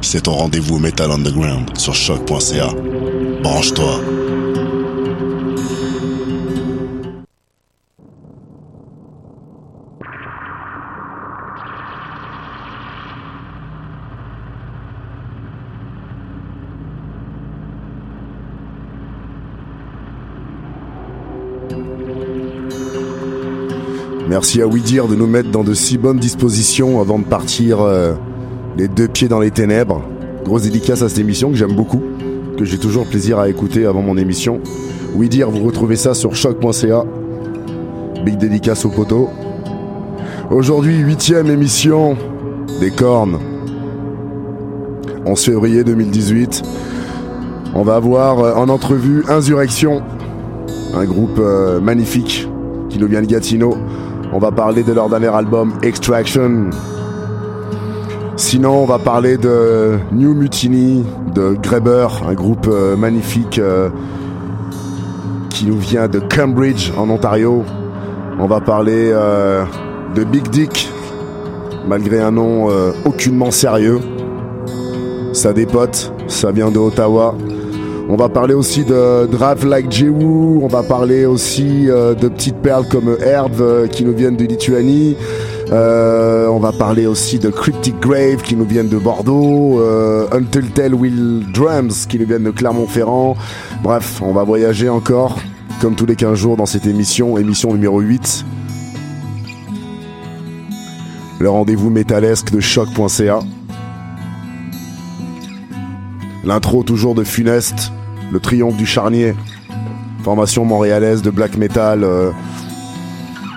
C'est ton rendez-vous Metal Underground sur choc.ca. Branche-toi. Merci à Widir de nous mettre dans de si bonnes dispositions avant de partir euh, les deux pieds dans les ténèbres. Grosse dédicace à cette émission que j'aime beaucoup, que j'ai toujours plaisir à écouter avant mon émission. Widir, vous retrouvez ça sur choc.ca. Big dédicace au poteau. Aujourd'hui, huitième émission des cornes. 11 février 2018. On va avoir euh, en entrevue Insurrection, un groupe euh, magnifique qui nous vient de Gatineau. On va parler de leur dernier album Extraction. Sinon, on va parler de New Mutiny, de Greber, un groupe euh, magnifique euh, qui nous vient de Cambridge en Ontario. On va parler euh, de Big Dick, malgré un nom aucunement sérieux. Ça dépote, ça vient de Ottawa. On va parler aussi de Drive Like Jewu, on va parler aussi de petites perles comme Herb euh, qui nous viennent de Lituanie. Euh, on va parler aussi de Cryptic Grave qui nous viennent de Bordeaux, Until Tell Will Drums qui nous viennent de Clermont-Ferrand. Bref, on va voyager encore, comme tous les 15 jours dans cette émission, émission numéro 8. Le rendez-vous métalesque de choc.ca. L'intro toujours de Funeste, le triomphe du charnier. Formation montréalaise de black metal euh,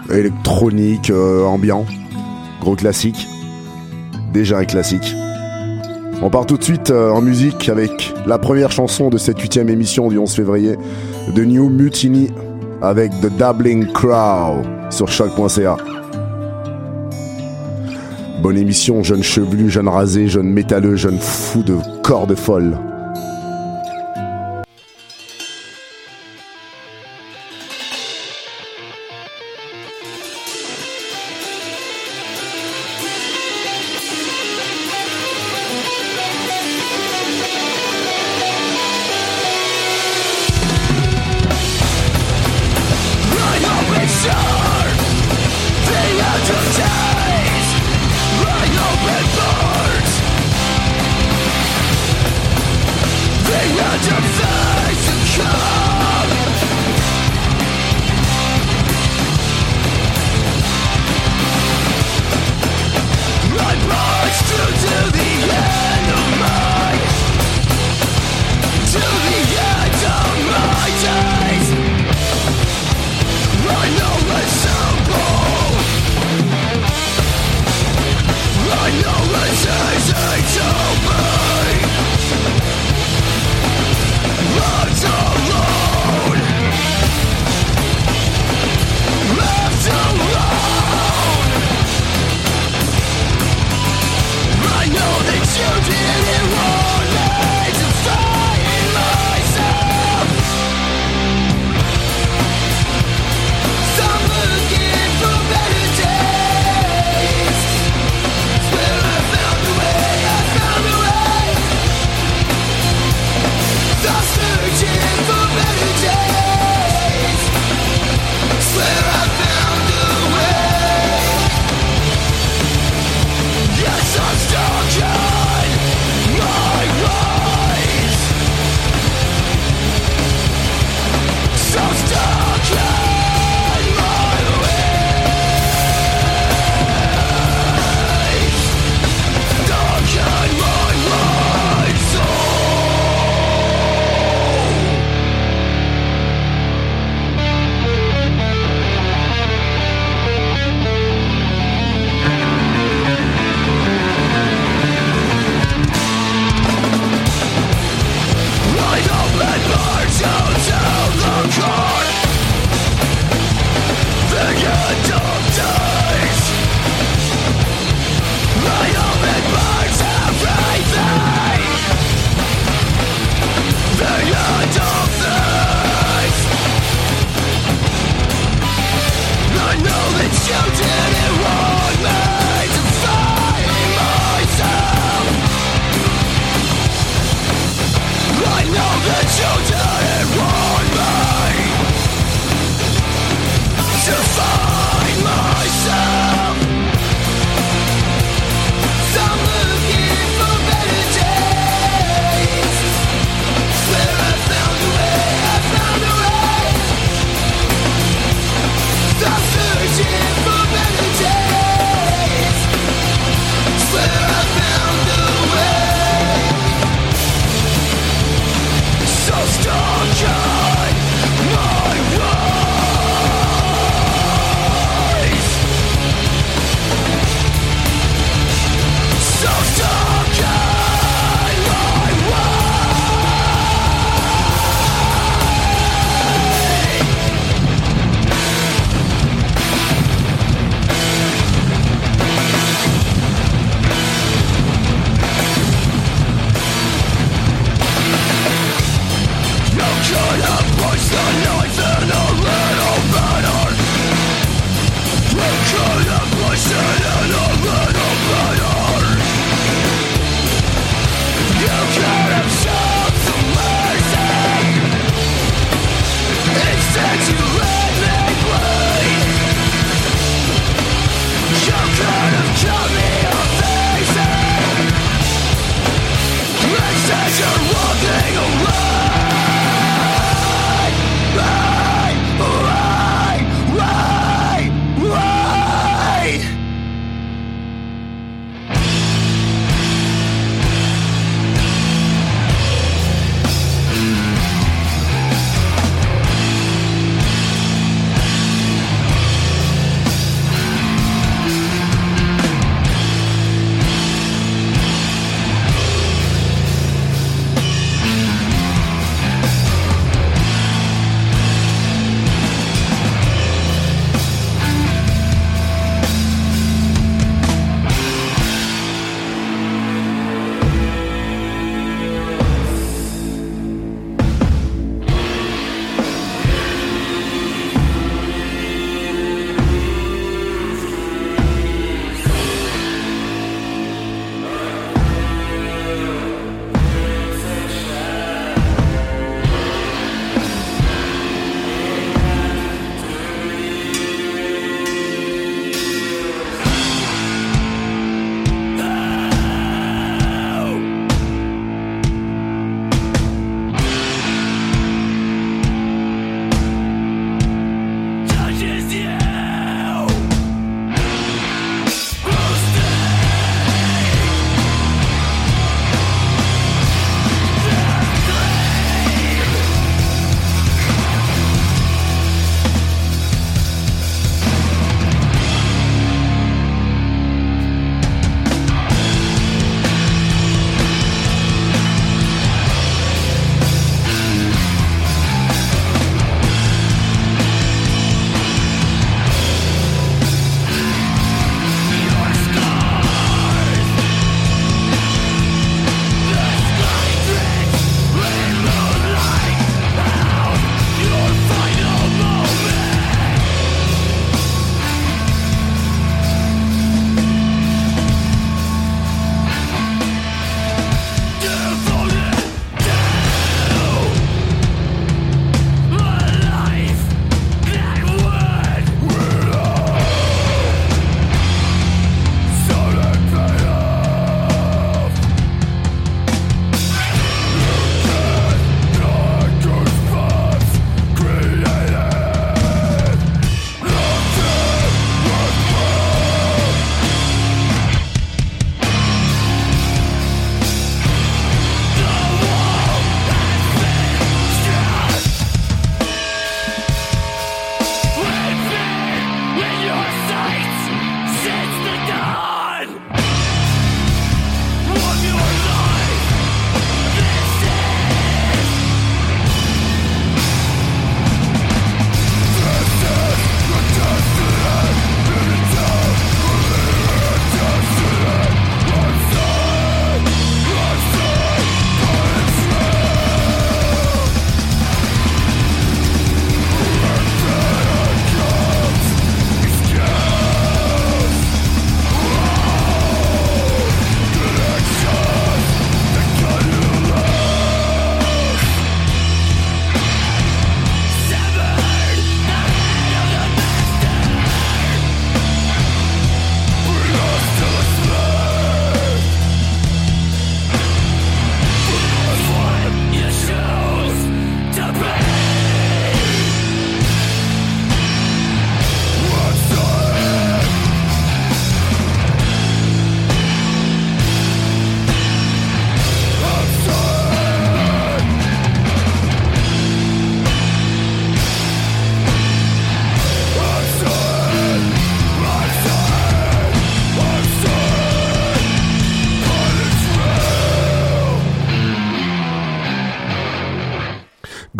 électronique, euh, ambiant. Gros classique. Déjà un classique. On part tout de suite euh, en musique avec la première chanson de cette huitième émission du 11 février de New Mutiny avec The Dabbling Crow sur choc.ca. Bonne émission, jeune chevelu, jeune rasé, jeune métalleux, jeune fou de cordes folles.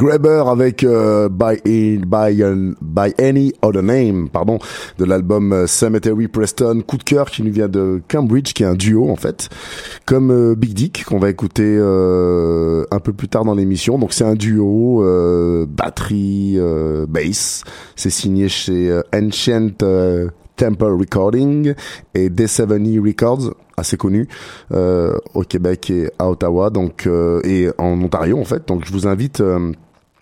Grabber avec euh, by, Any Other Name, pardon, de l'album euh, Cemetery Preston, coup de cœur qui nous vient de Cambridge, qui est un duo en fait, comme euh, Big Dick qu'on va écouter un peu plus tard dans l'émission. Donc c'est un duo batterie bass, c'est signé chez Ancient Temple Recording et D70 Records, assez connu au Québec et à Ottawa, donc et en Ontario en fait. Donc je vous invite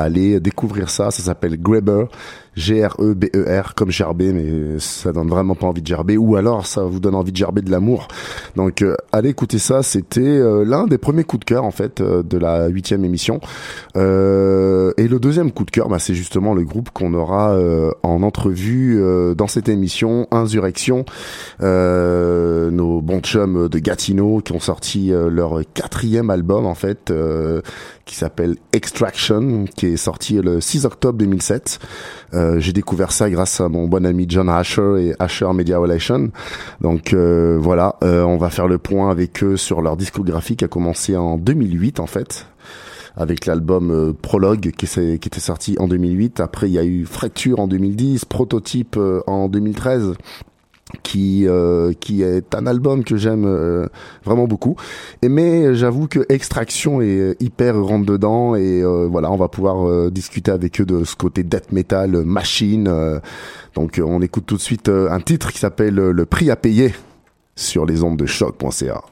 aller découvrir ça. Ça s'appelle Grabber. G-R-E-B-E-R, comme gerber, mais ça donne vraiment pas envie de gerber, ou alors ça vous donne envie de gerber de l'amour. Donc euh, allez écouter ça, c'était euh, l'un des premiers coups de cœur en fait euh, de la huitième émission. et le deuxième coup de cœur, bah, c'est justement le groupe qu'on aura en entrevue dans cette émission, Insurrection, nos bons chums de Gatineau qui ont sorti leur quatrième album en fait, qui s'appelle Extraction, est sorti le 6 octobre 2007. Euh, j'ai découvert ça grâce à mon bon ami John Asher et Asher Media Relations. Donc euh, voilà, euh, on va faire le point avec eux sur leur discographie qui a commencé en 2008 en fait avec l'album Prologue qui, qui, était sorti en 2008. Après, il y a eu Fracture en 2010, Prototype en 2013 qui euh, qui est un album que j'aime euh, vraiment beaucoup. Et mais j'avoue que Extraction est hyper rentre dedans et euh, voilà on va pouvoir discuter avec eux de ce côté death metal machine donc on écoute tout de suite un titre qui s'appelle le prix à payer sur les ondes de choc.ca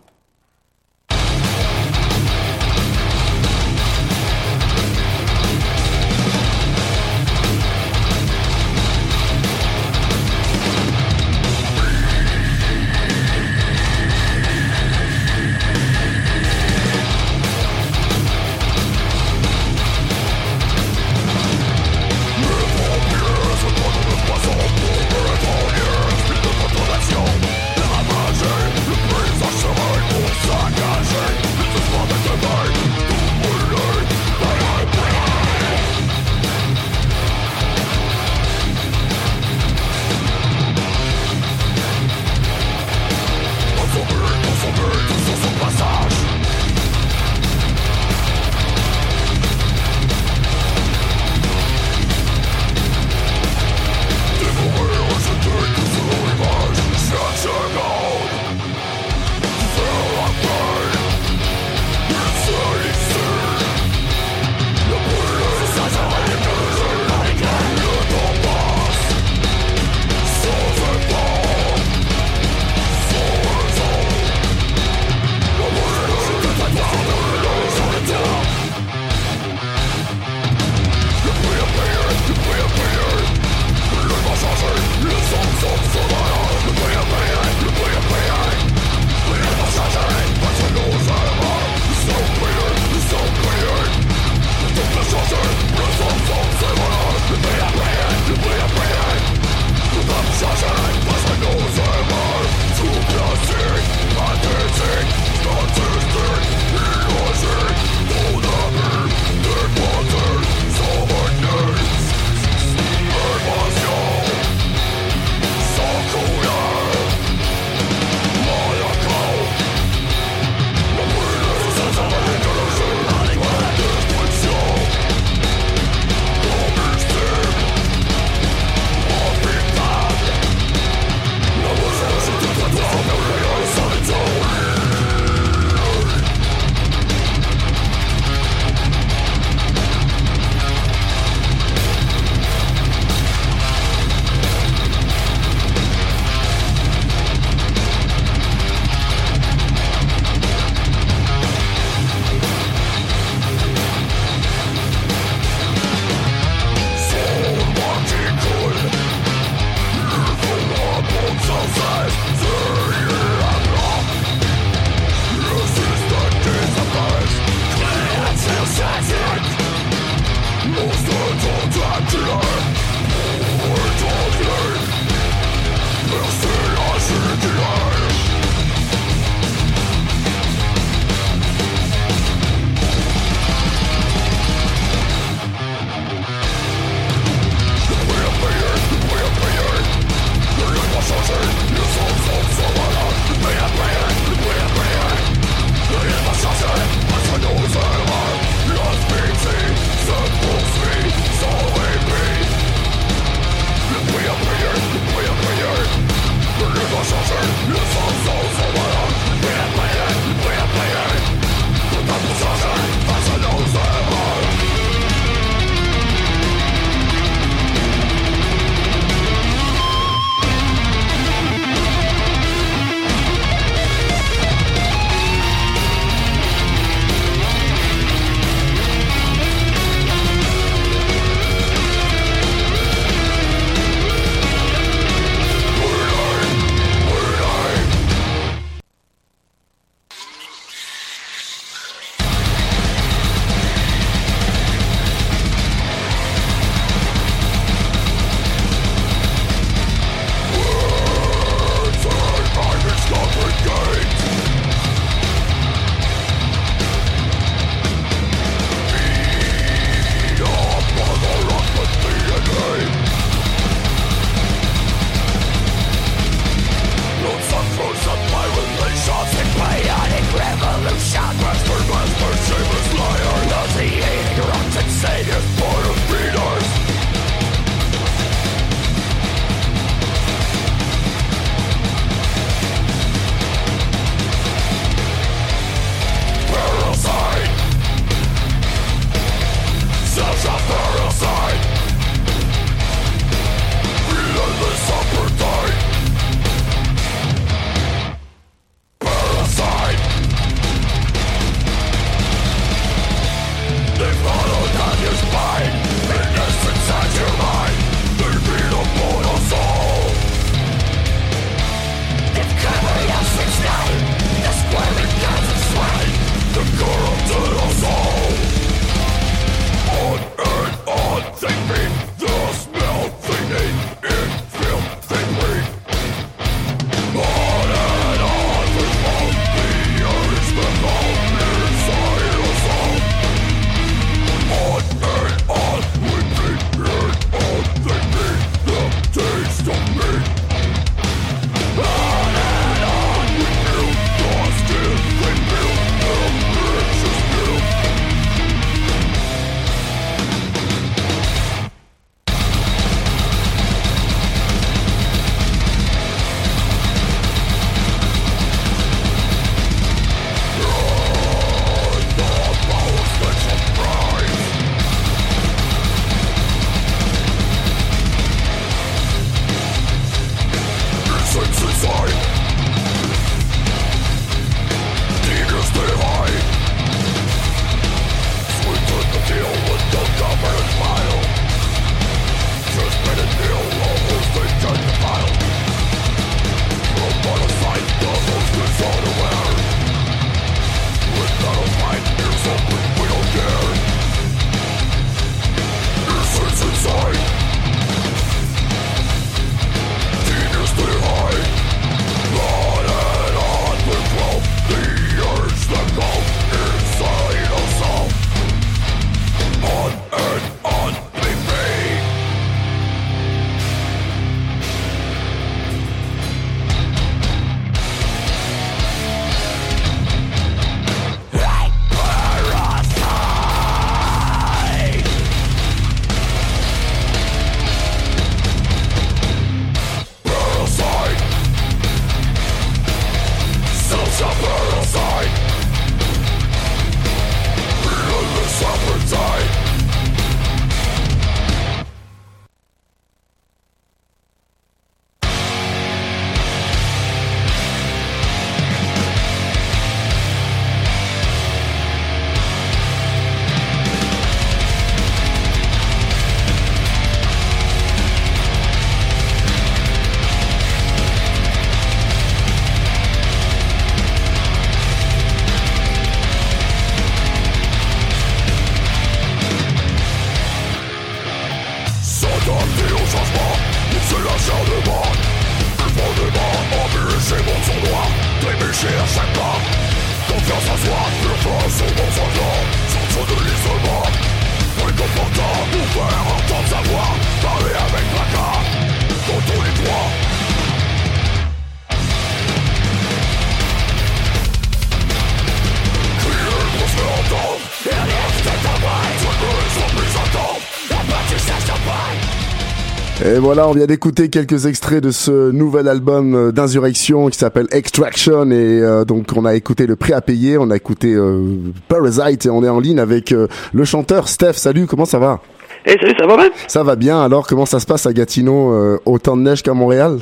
voilà, on vient d'écouter quelques extraits de ce nouvel album euh, d'Insurrection qui s'appelle Extraction et euh, donc on a écouté le prix à payer, on a écouté euh, Parasite et on est en ligne avec euh, le chanteur Steph. Salut, comment ça va? Hey, salut, ça va bien? Ça va bien. Alors comment ça se passe à Gatineau euh, Autant de neige qu'à Montréal?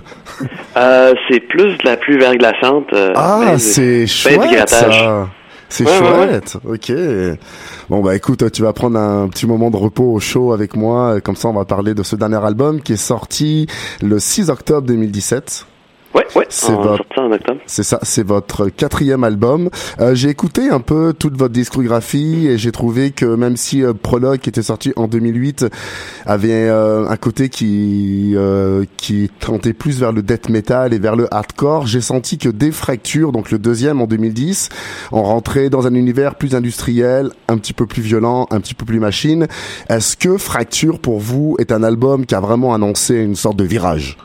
Euh, c'est plus de la pluie verglaçante. euh, Ah, ben, c'est ben chouette ça. C'est Ouais, ouais, chouette. Ok. Bon bah écoute, tu vas prendre un petit moment de repos au show avec moi. Comme ça, on va parler de ce dernier album qui est sorti le 6 octobre 2017. Ouais, ouais, C'est votre-. C'est ça, c'est votre quatrième album. Euh, j'ai écouté un peu toute votre discographie et j'ai trouvé que même si euh, Prologue, qui était sorti en 2008, avait euh, un côté qui euh, qui tentait plus vers le death metal et vers le hardcore, j'ai senti que Fracture, donc le deuxième en 2010, on rentrait dans un univers plus industriel, un petit peu plus violent, un petit peu plus machine. Est-ce que Fracture pour vous est un album qui a vraiment annoncé une sorte de virage?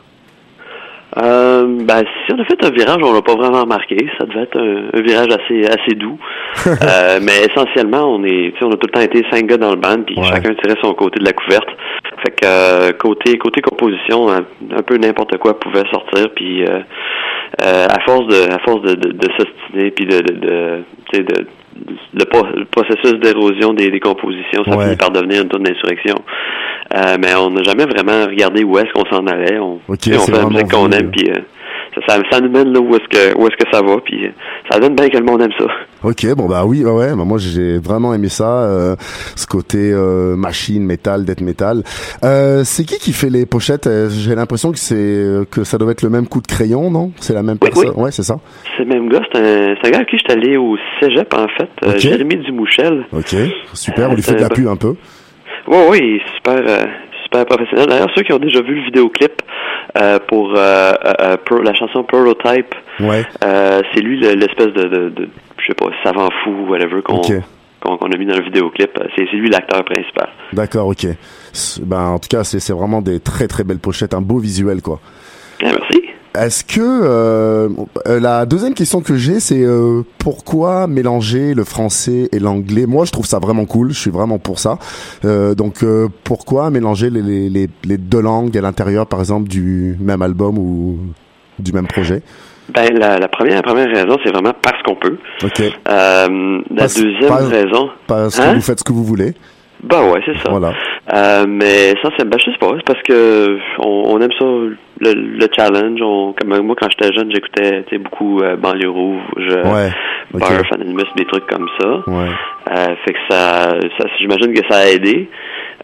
Euh, ben, si on a fait un virage, on l'a pas vraiment remarqué. Ça devait être un, un virage assez assez doux. Euh, mais essentiellement, on est, on a tout le temps été cinq gars dans le band, puis Ouais. chacun tirait son côté de la couverte. Fait que euh, côté côté composition, un, un peu n'importe quoi pouvait sortir, puis euh, euh, à force de à force de de, de s'ostiner, puis de de, de tu sais, de le, pro- le processus d'érosion des, des compositions, ça Ouais. finit par devenir une tonne d'insurrection. Euh, mais on n'a jamais vraiment regardé où est-ce qu'on s'en allait. On, Ok, tu sais, on fait la musique qu'on aime, puis euh, ça, ça, nous mène là où est-ce que où est-ce que ça va, puis euh, ça donne bien que le monde aime ça. Ok, bon bah oui, ouais, ouais, bah moi j'ai vraiment aimé ça, euh, ce côté euh, machine, métal, death metal. Euh, c'est qui qui fait les pochettes? J'ai l'impression que c'est que ça doit être le même coup de crayon, non? C'est la même Oui, personne? Ouais, c'est ça. C'est le même gars, c'est un, c'est un gars avec qui je suis allé au cégep, en fait, euh, Ok. Jérémy Dumouchel. Ok, super. On lui fait de la pub un peu. Oui, oui, super, super professionnel. D'ailleurs, ceux qui ont déjà vu le vidéoclip euh, pour euh, euh, la chanson Prototype, Ouais. c'est lui le- l'espèce de, de, de, je sais pas, savant fou, whatever, qu'on a mis dans le vidéoclip. C'est lui l'acteur principal. D'accord, ok. Ben en tout cas, c'est vraiment des très très belles pochettes, un beau visuel quoi. Merci. Est-ce que euh, euh, la deuxième question que j'ai, c'est euh, pourquoi mélanger le français et l'anglais? Moi, je trouve ça vraiment cool. Je suis vraiment pour ça. Euh, donc, pourquoi mélanger les, les, les, les deux langues à l'intérieur, par exemple, du même album ou du même projet? Ben, la, la première, la première raison, c'est vraiment parce qu'on peut. La Parce- deuxième pas- raison, Parce que Hein? vous faites ce que vous voulez. bah ouais, c'est ça. Voilà. Mais ça, c'est, ben, je sais pas, c'est parce que on, on aime ça, le, le challenge. On, comme moi, quand j'étais jeune, j'écoutais beaucoup euh, Banlieue Rouge, Ouais. Ok. Birth, Anonymous, des trucs comme ça. Ouais. Euh, fait que ça, ça j'imagine que ça a aidé.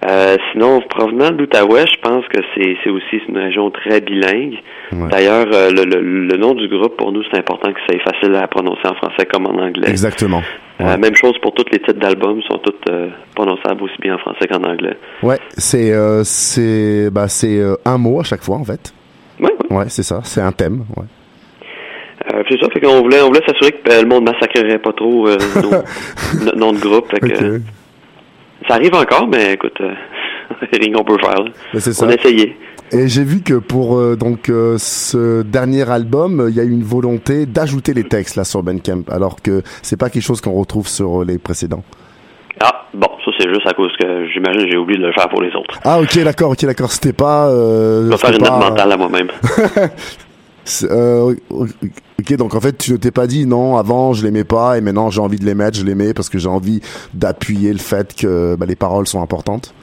Euh, sinon, provenant de l'Outaouais, je pense que c'est, aussi une région très bilingue. Ouais. D'ailleurs, euh, le, le, le nom du groupe, pour nous, c'est important que ça soit facile à prononcer en français comme en anglais. Exactement. Euh, même chose pour tous les titres d'albums, sont tous euh, prononçables aussi bien en français qu'en anglais. Ouais. C'est c'est bah c'est un mot à chaque fois en fait. Ouais, c'est ça. C'est un thème. Ouais. Euh, c'est ça, fait qu'on voulait, on voulait s'assurer que euh, le monde massacrerait pas trop euh, nos, notre nom de groupe. Fait que, Ok. ça arrive encore, mais écoute, rien qu'on peut faire. On a essayé. Et j'ai vu que pour donc ce dernier album, il y a eu une volonté d'ajouter les textes là sur Bandcamp, alors que c'est pas quelque chose qu'on retrouve sur les précédents. Ah, bon, ça c'est juste à cause que j'imagine j'ai oublié de le faire pour les autres. Ah ok d'accord ok d'accord c'était pas. Euh, Je vais faire une note mentale à moi-même. euh, ok donc en fait tu ne t'es pas dit non avant je l'aimais pas et maintenant j'ai envie de les mettre je les mets parce que j'ai envie d'appuyer le fait que bah, les paroles sont importantes.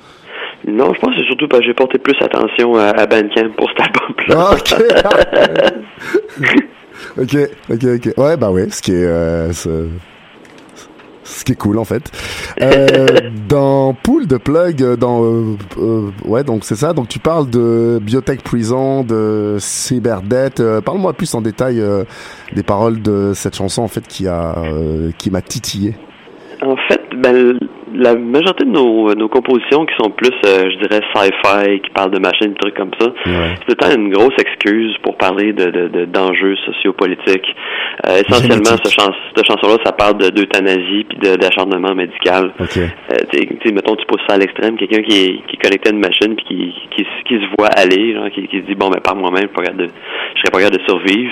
non, je pense que c'est surtout parce que j'ai porté plus attention à, à Bandcamp pour cet album-là. Ah, ok. ok, ok, ok. Ouais, bah ouais, ce qui est, euh, ce, qui est cool en fait. Euh, dans Pool de Plug, euh, dans, euh, euh, ouais, donc c'est ça. Donc tu parles de Biotech Prison, de Cyberdebt. Euh, Parle-moi plus en détail des paroles de cette chanson en fait qui a, qui m'a titillé. En fait, ben, la majorité de nos, nos compositions qui sont plus, euh, je dirais, sci-fi, qui parlent de machines, trucs comme ça, Ouais. c'est tout le temps une grosse excuse pour parler de, de, de- d'enjeux sociopolitiques. Euh, essentiellement, ce chans- cette chanson-là, ça parle de, d'euthanasie puis de, d'acharnement médical. Ok. Euh, tu sais- tu sais, mettons, tu pousses ça à l'extrême, quelqu'un qui est, qui est connecté à une machine puis qui, qui, se voit aller, genre, qui, qui se dit, bon, ben, par moi-même, je de- serais pas capable de survivre.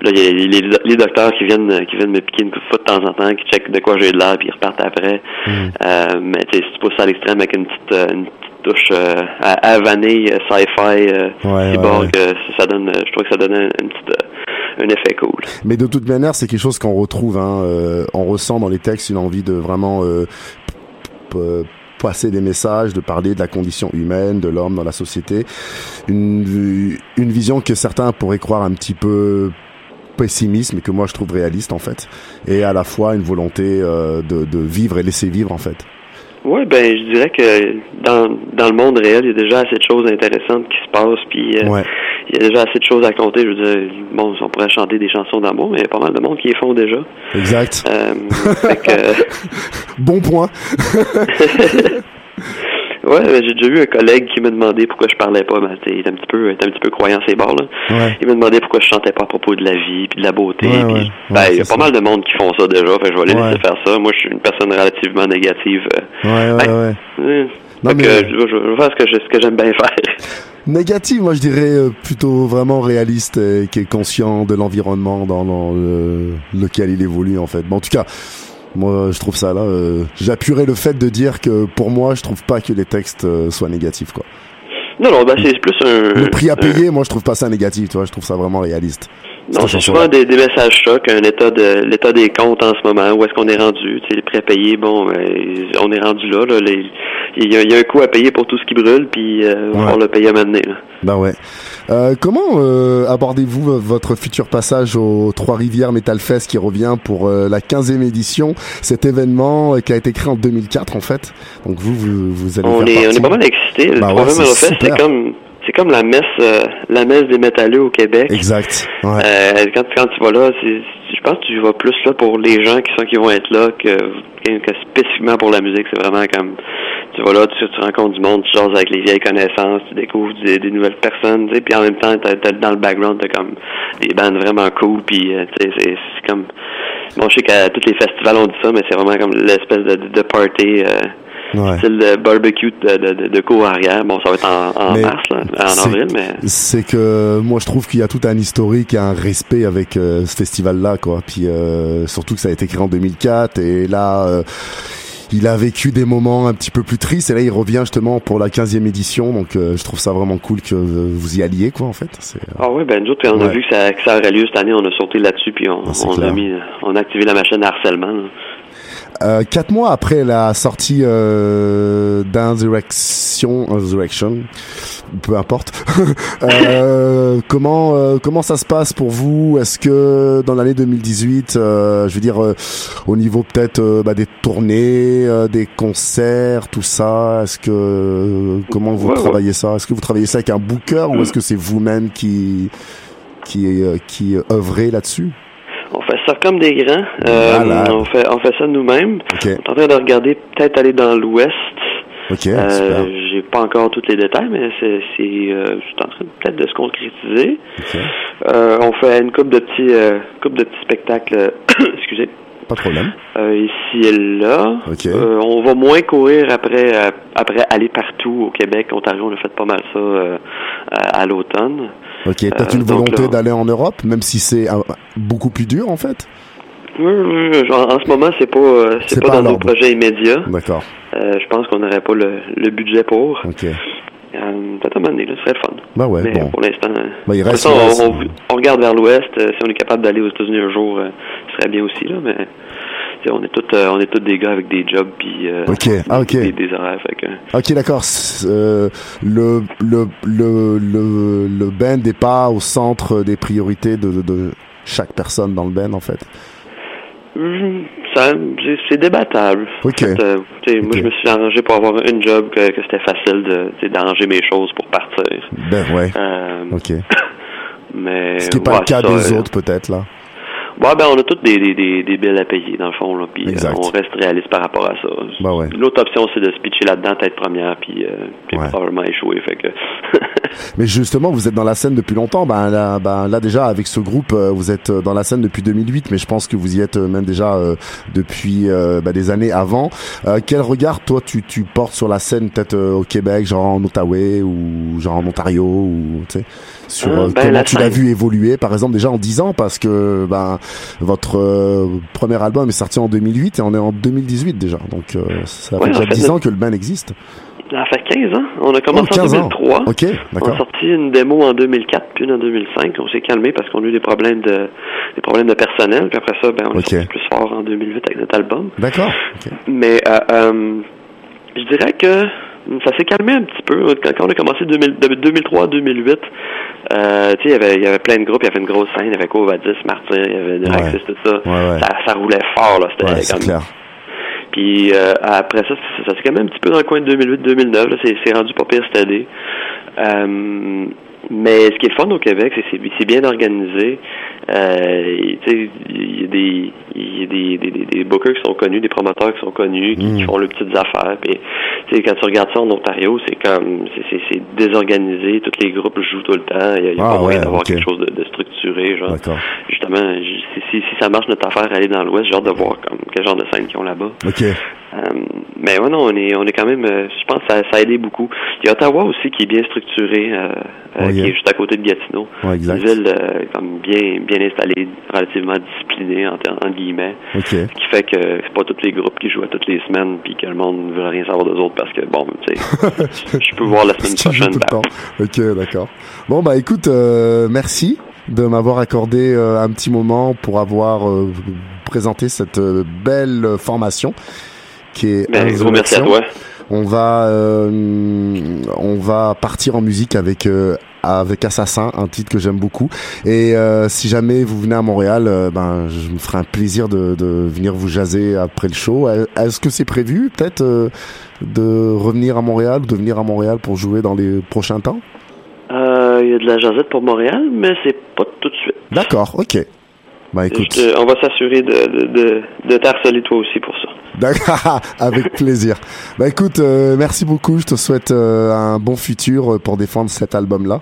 Puis là, il y a les, les, les docteurs qui viennent, qui viennent me piquer une coup de foot de temps en temps, qui checkent de quoi j'ai de l'air puis ils repartent après. Hmm. Euh, mais tu sais, si tu pousses ça à l'extrême avec une petite, euh, une petite touche euh, à, à vanille, euh, sci-fi, euh, Ouais, cyborg, ouais, euh, ça, donne, euh, je trouve que ça donne un, une petite, euh, un effet cool. Mais de toute manière, c'est quelque chose qu'on retrouve. Hein, euh, on ressent dans les textes une envie de vraiment euh, passer des messages, de parler de la condition humaine, de l'homme dans la société. Une, une vision que certains pourraient croire un petit peu pessimiste, mais que moi je trouve réaliste en fait. Et à la fois une volonté euh, de, de vivre et laisser vivre en fait. Oui, ben je dirais que dans, dans le monde réel, il y a déjà assez de choses intéressantes qui se passent, puis euh, Ouais. il y a déjà assez de choses à compter. Je veux dire, bon, on pourrait chanter des chansons d'amour, mais il y a pas mal de monde qui les font déjà. Exact. Euh, fait que, Bon point. ouais, ben, j'ai déjà eu un collègue qui m'a demandé pourquoi je parlais pas. Ben, il est un petit peu, un petit peu croyant ces bords là. Ouais. Il m'a demandé pourquoi je chantais pas à propos de la vie puis de la beauté. Ouais, ouais. ben, il y a pas ça. mal de monde qui font ça déjà. Fait je vais les laisser faire ça. Moi, je suis une personne relativement négative. euh, Ben, ouais. euh, Non, fait mais- que je, je- vais faire ce que je- ce que j'aime bien faire. Négative, moi je dirais euh, plutôt vraiment réaliste et qui est conscient de l'environnement dans, dans le- lequel il évolue en fait. Bon, en tout cas, moi je trouve ça là. euh, J'appuierais le fait de dire que pour moi je trouve pas que les textes euh, soient négatifs quoi. Non, non, ben c'est plus un. Le prix à un- payer, moi je trouve pas ça négatif, tu vois, je trouve ça vraiment réaliste. Non, c'est souvent des, des messages chocs, un état de l'état des comptes en ce moment, où est-ce qu'on est rendu, tu sais, les prêts payés, bon, ben, on est rendu là, là, il y, a, il y a un coût à payer pour tout ce qui brûle, puis euh, on Ouais. va le payer à maintenant. Là. Bah ouais. Euh, comment euh, abordez-vous votre futur passage au Trois-Rivières Metal Fest qui revient pour euh, la 15e édition? Cet événement euh, qui a été créé en 2004 en fait. Donc vous, vous, vous allez On faire est, on est pas mal excités. Le Bah ouais, Eurofest, super. c'est comme c'est comme la messe euh, la messe des métalleux au Québec. Exact. Ouais. Euh, quand, quand tu vas là, je pense que tu vas plus là pour les gens qui sont qui vont être là que, que, que spécifiquement pour la musique. C'est vraiment comme tu vas là, tu, tu rencontres du monde, tu jases avec les vieilles connaissances, tu découvres des, des nouvelles personnes, tu sais, puis en même temps, t'as, t'as- dans le background, t'as comme des bandes vraiment cool, puis euh, tu sais, c'est, c'est comme bon, je sais qu'à tous les festivals on dit ça, mais c'est vraiment comme l'espèce de, de party. Euh, Ouais. style barbecue de, de, de, de cours arrière. Bon, ça va être en, en Mais mars, là, en avril, mais C'est que moi je trouve qu'il y a tout un historique et un respect avec euh, ce festival-là, quoi. Puis euh, surtout que ça a été créé en 2004 et là. euh, il a vécu des moments un petit peu plus tristes et là il revient justement pour la 15e édition donc euh, je trouve ça vraiment cool que euh, vous y alliez quoi en fait euh, Ah oui, ben nous autres, on a vu que ça, que ça aurait lieu cette année, on a sauté là-dessus, puis on, Ah, on a mis, on a activé la machine à harcèlement. là. Euh, quatre mois après la sortie euh, d'Insurrection, Insurrection, peu importe. euh, comment euh, comment ça se passe pour vous? Est-ce que dans l'année 2018, euh, je veux dire euh, au niveau peut-être bah, des tournées, euh, des concerts, tout ça, est-ce que euh, comment vous Ouais, ouais. travaillez ça? Est-ce que vous travaillez ça avec un booker ou est-ce que c'est vous-même qui qui euh, qui œuvrez là-dessus? Fait ça comme des grands. Euh, on fait on fait ça nous-mêmes. On est en train de regarder peut-être aller dans l'Ouest. ok, Euh. J'ai pas encore tous les détails, mais c'est c'est euh, c'est en train peut-être de se concrétiser. Euh, on fait une coupe de petits coupe de petits spectacles. excusez. Pas de problème. Ici et là. On va moins courir après après aller partout au Québec, Ontario. On a fait pas mal ça à, à l'automne. Ok, peut-être Euh, une volonté là- d'aller en Europe, même si c'est euh, beaucoup plus dur en fait. Oui, oui, en ce moment, c'est pas euh, C'est pas pas, dans nos projets immédiats. D'accord. Euh, je pense qu'on n'aurait pas le, le budget pour. Ok. Euh, Peut-être à un moment donné, là, ce serait le fun. Bah ouais, Mais bon. pour l'instant, euh, Bah, il reste- on, on- on regarde vers l'ouest. Euh, si on est capable d'aller aux États-Unis un jour, euh, ce serait bien aussi là. Mais on est tous euh, on est tous des gars avec des jobs puis euh, ah, des, des horaires. Fait que, Ok, d'accord. Euh, le, le, le, le, le band n'est pas au centre des priorités de, de, de chaque personne dans le band en fait. hum, c'est- débattable. En fait, euh, Moi, je me suis arrangé pour avoir une job que, que c'était facile d'arranger mes choses pour partir. Ben ouais. Euh, Ok. mais Ce qui n'est pas ouais, le cas ça, des euh, autres peut-être là. Ouais, ben on a toutes des, des, des, des billes à payer, dans le fond, là, puis euh, on reste réaliste par rapport à ça. Bah ouais. L'autre option, c'est de se pitcher là-dedans, tête première, puis, euh, puis Ouais. probablement échouer, fait que... Mais justement, vous êtes dans la scène depuis longtemps. Ben là, ben là déjà avec ce groupe, euh, vous êtes euh, dans la scène depuis 2008, mais je pense que vous y êtes même déjà euh, depuis euh, ben, des années avant. Euh, quel regard toi tu, tu portes sur la scène peut-être euh, au Québec, genre en Outaouais ou genre en Ontario ou tu sais? Sur Euh, euh, ben, comment tu l'as vu évoluer par exemple déjà en 10 ans parce que ben votre euh, premier album est sorti en 2008 et on est en 2018 déjà. Donc euh, ça fait Ouais, déjà fait, 10 notre- ans que le band existe. Ça fait 15 ans. On a commencé Oh, en 15 ans. 2003. OK, On a sorti une démo en 2004, puis une en 2005. On s'est calmé parce qu'on a eu des problèmes de des problèmes de personnel. Puis après ça, ben, on est sorti plus fort en 2008 avec notre album. D'accord. Mais euh, je dirais que ça s'est calmé un petit peu. Quand, quand on a commencé 2000 de 2003 à 2008, euh, il y avait- il y avait plein de groupes. Il y avait une grosse scène. Il y avait Covadis, Martyr, il y avait Draxis, Ouais. tout ça. Ouais, ouais. ça. Ça roulait fort, là. C'était comme clair. puis euh, après ça, ça, s'est même un petit peu dans le coin de 2008-2009. là, C'est c'est rendu pas pire cette année. Euh, mais ce qui est le fun au Québec, c'est que c'est- bien organisé. Euh, il y a des y a des, des, des, des bookers qui sont connus, des promoteurs qui sont connus, qui, qui Mm. font leurs petites affaires. Puis, quand tu regardes ça en Ontario, c'est comme c'est- désorganisé. Tous les groupes jouent tout le temps. Il y a, y a Ah, pas moyen d'avoir quelque chose de, de structuré. Genre. Justement, si, si, si ça marche notre affaire aller dans l'Ouest, j'ai hâte de voir comme quel genre de scène qu'ils ont là-bas. OK. Euh, mais ouais, non, on est, on est quand même, euh, je pense que ça, ça a aidé beaucoup. Il y a Ottawa aussi qui est bien structuré, euh, euh, Ouais, qui est juste à côté de Gatineau. Ouais, exact. Une ville euh, comme bien, bien installée, relativement disciplinée en, en guillemets, OK. ce qui fait que c'est pas tous les groupes qui jouent à toutes les semaines, puis que le monde ne veut rien savoir d'eux autres parce que bon, tu sais, je peux voir la semaine prochaine. tout le temps. Ok, d'accord. Bon, bah écoute, euh, merci de m'avoir accordé un petit moment pour avoir présenté cette belle formation qui est ben, gros merci à toi. On va, euh, on va partir en musique avec euh, avec Assassin, un titre que j'aime beaucoup. Et euh, si jamais vous venez à Montréal, euh, ben je me ferai un plaisir de, de venir vous jaser après le show. Est-ce que c'est prévu peut-être euh, de revenir à Montréal ou de venir à Montréal pour jouer dans les prochains temps? Euh, Il y a de la jasette pour Montréal, mais c'est pas tout de suite. D'accord, ok. Je écoute, te- on va s'assurer de, de, de, de t'harceler toi aussi pour ça. d'accord, avec plaisir. Bah écoute, euh, merci beaucoup. Je te souhaite euh, un bon futur euh, pour défendre cet album-là.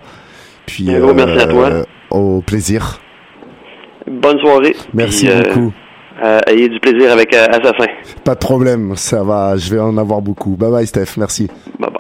Puis Un gros merci à toi. Au plaisir. Bonne soirée. Merci Puis, euh, beaucoup. euh, ayez du plaisir avec euh, Assassin. Pas de problème, ça va. Je vais en avoir beaucoup. Bye bye, Steph. Merci. Bye bye.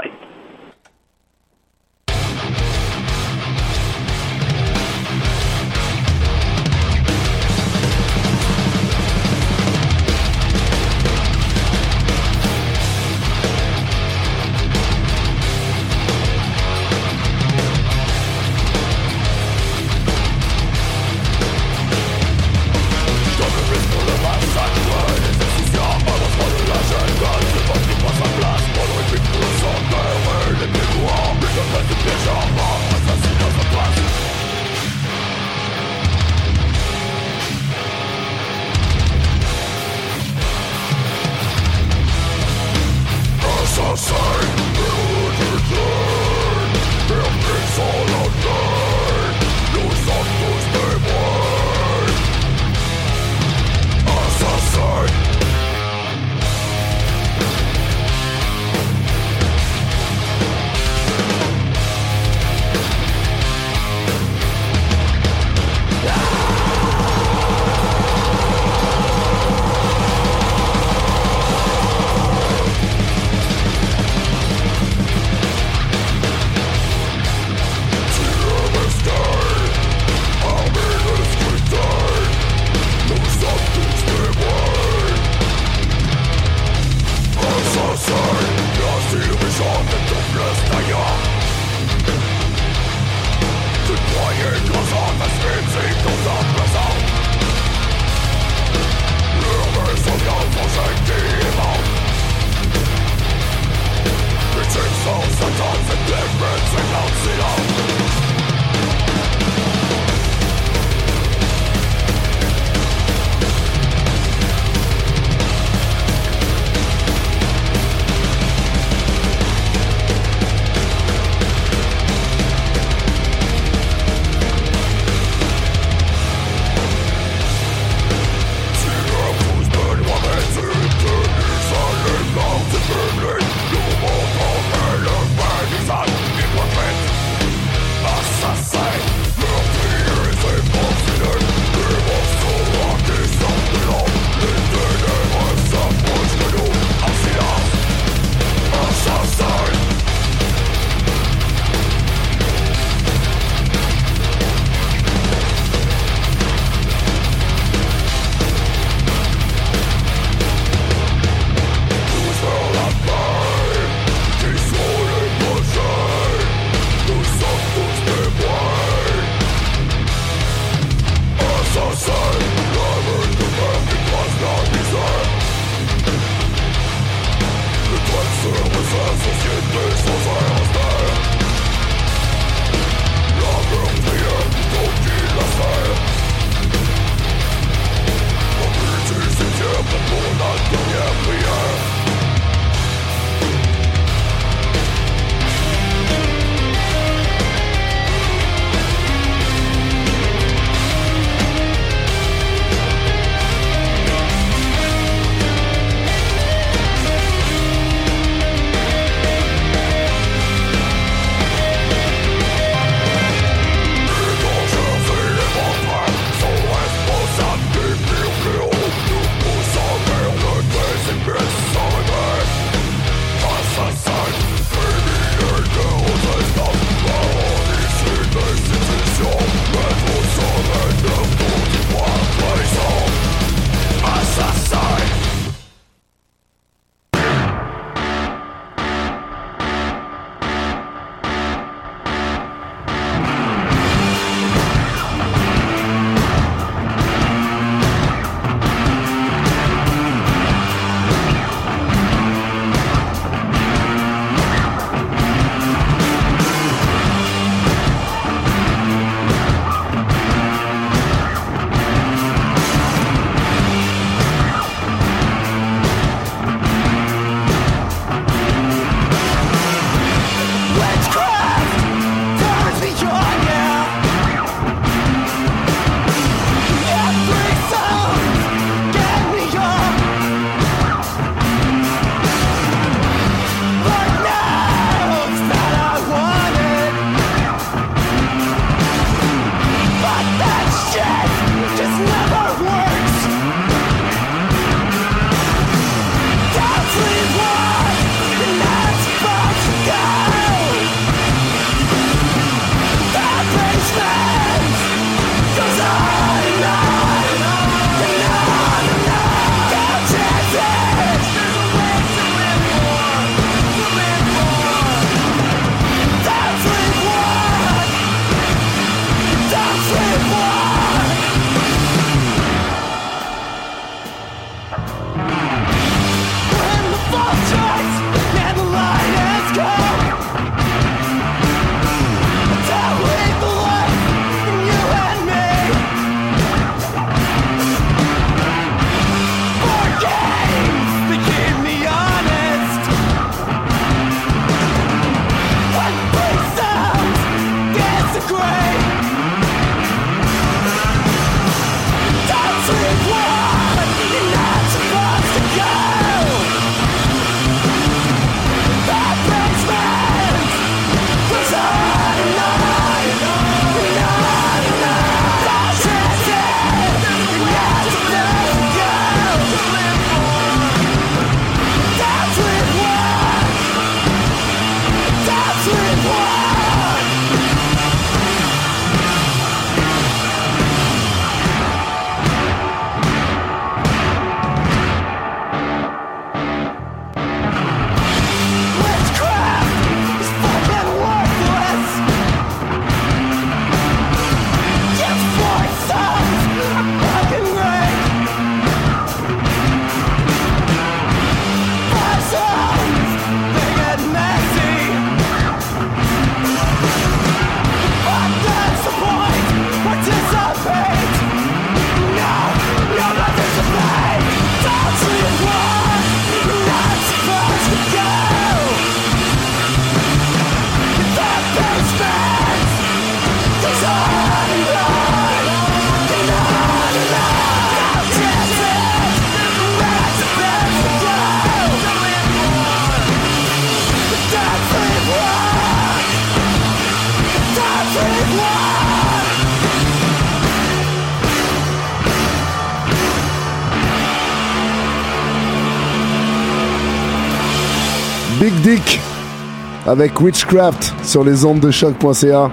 Avec Witchcraft sur les ondes de choc.ca.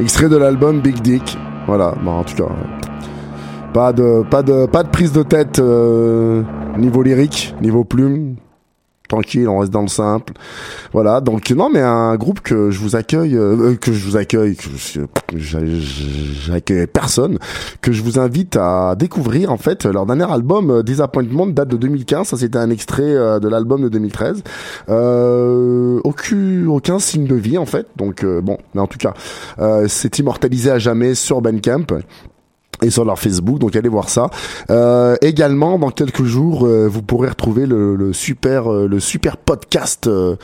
Extrait de l'album Big Dick. Voilà, bon, en tout cas, pas de, pas de, pas de prise de tête euh, niveau lyrique, niveau plume tranquille, on reste dans le simple. Voilà, donc non mais un groupe que je vous accueille, euh, que je vous accueille, que j'accueille personne, que je vous invite à découvrir en fait leur dernier album euh, Disappointment date de 2015, ça c'était un extrait euh, de l'album de 2013. Euh, aucun, aucun signe de vie en fait, donc bon, mais en tout cas, c'est immortalisé à jamais sur Bandcamp et sur leur Facebook, donc allez voir ça. Euh, également, dans quelques jours, euh, vous pourrez retrouver le, le super, euh, le super podcast euh,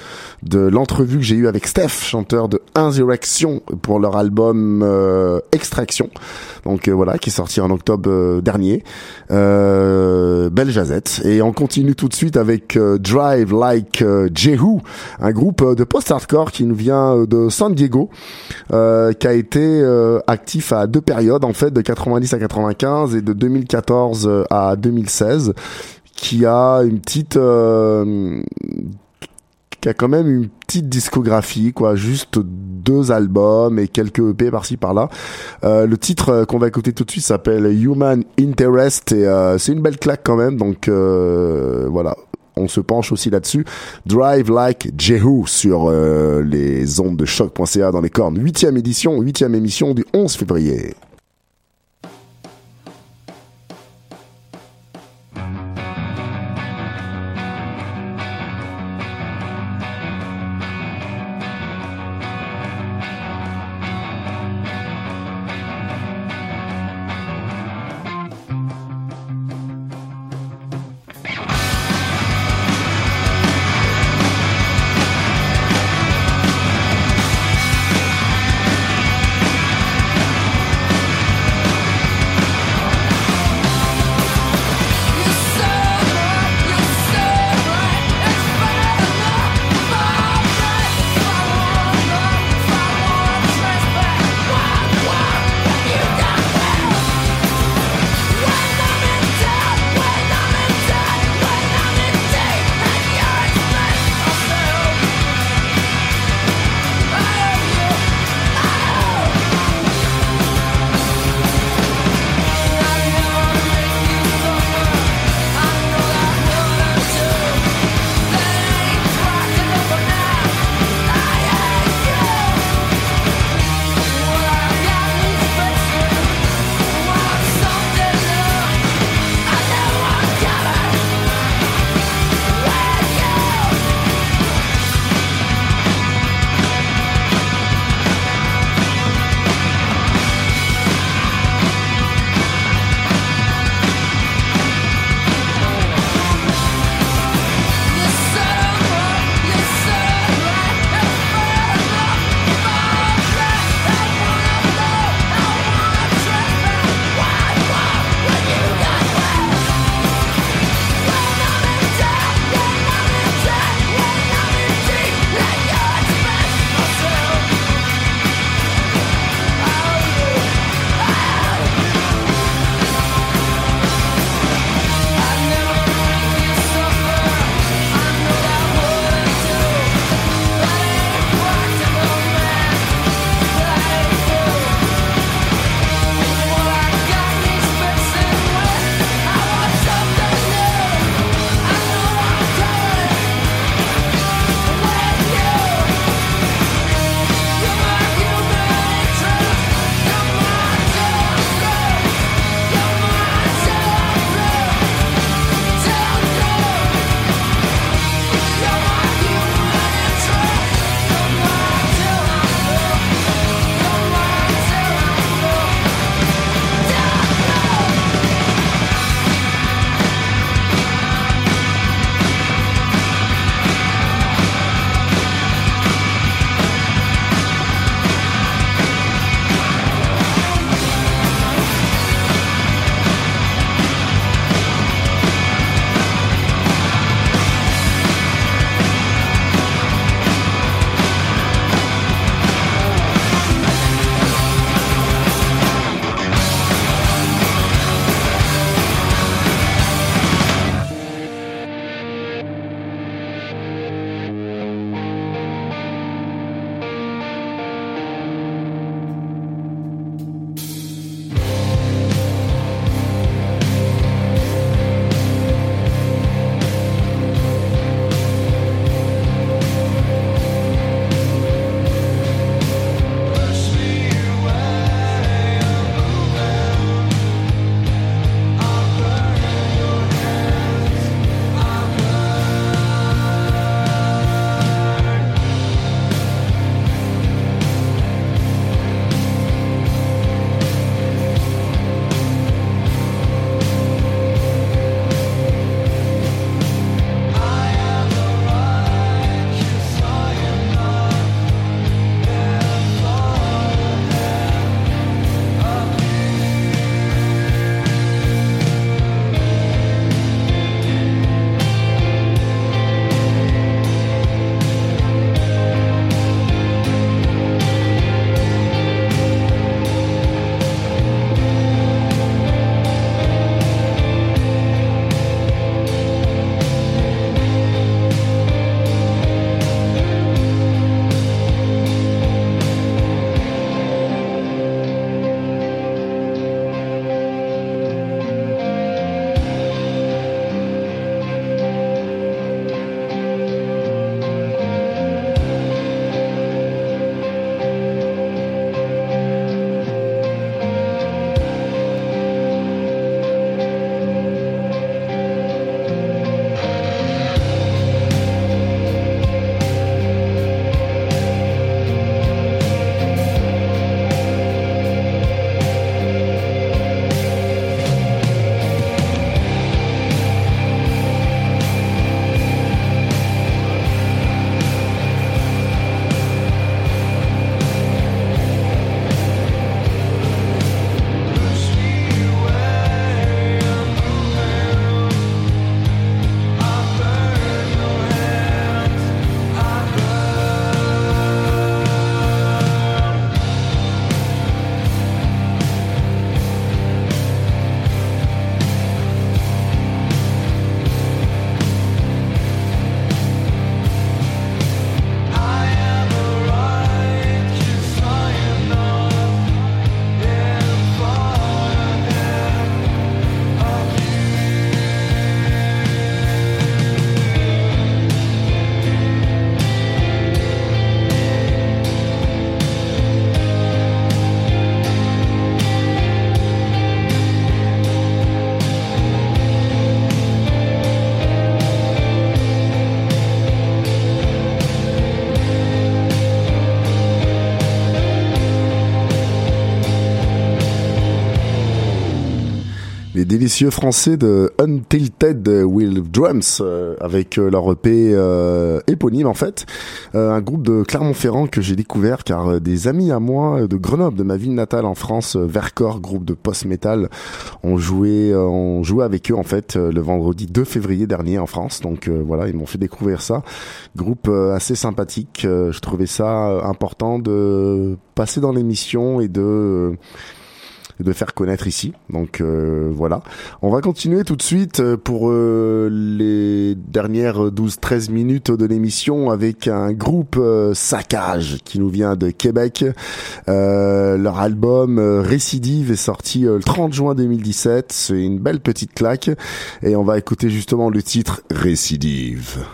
de l'entrevue que j'ai eu avec Steph, chanteur de Insurrection, pour leur album Extraction. Donc voilà, qui est sorti en octobre dernier. belle jazette. Et on continue tout de suite avec Drive Like Jehu, un groupe de post-hardcore qui nous vient de San Diego, qui a été actif à deux périodes en fait, de 90 à 95 et de 2014 euh, à 2016 qui a une petite euh, qui a quand même une petite discographie quoi juste deux albums et quelques EP par-ci par-là euh, le titre qu'on va écouter tout de suite s'appelle Human Interest et c'est une belle claque quand même donc voilà on se penche aussi là-dessus. Drive Like Jehu sur les ondes de choc.ca dans les cornes. Huitième édition, huitième émission du 11 février. Délicieux français de Untilted Will Drums euh, avec euh, leur EP euh, éponyme en fait. un groupe de Clermont-Ferrand que j'ai découvert car des amis à moi de Grenoble, de ma ville natale en France, Vercors, groupe de post-metal, ont joué, ont joué avec eux en fait le vendredi 2 février dernier en France. Donc voilà, ils m'ont fait découvrir ça. Groupe assez sympathique. je trouvais ça important de passer dans l'émission et de de faire connaître ici. Donc euh, voilà. On va continuer tout de suite euh, pour euh, les dernières 12-13 minutes de l'émission avec un groupe Saccage qui nous vient de Québec. leur album Récidive est sorti le 30 juin 2017. C'est une belle petite claque. Et on va écouter justement le titre Récidive.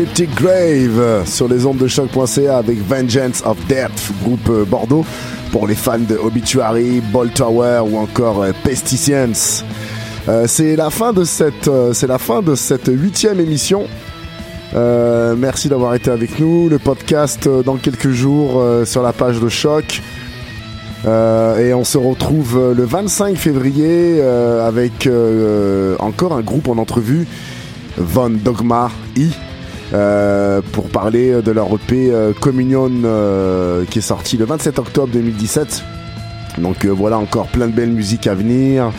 Cryptic Grave sur les ondes de choc.ca avec Vengeance of Death, groupe euh, Bordeaux, pour les fans de Obituary, Ball Tower ou encore euh, Pesticians. Euh, c'est la fin de cette, c'est la fin de cette huitième émission. merci d'avoir été avec nous. Le podcast dans quelques jours sur la page de choc. et on se retrouve le 25 février avec encore un groupe en entrevue, Von Dogma I. Euh, pour parler de leur EP euh, Communion euh, qui est sorti le 27 octobre 2017. Donc voilà encore plein de belles musiques à venir.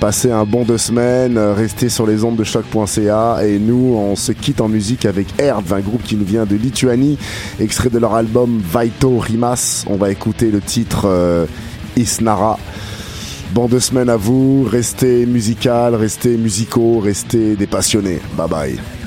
passez un bon deux semaines, restez sur les ondes de choc.ca et nous on se quitte en musique avec Erd, un groupe qui nous vient de Lituanie, extrait de leur album Vaito Rimas. On va écouter le titre Isnara. Bon deux semaines à vous, restez musical, restez musicaux, restez des passionnés. Bye bye.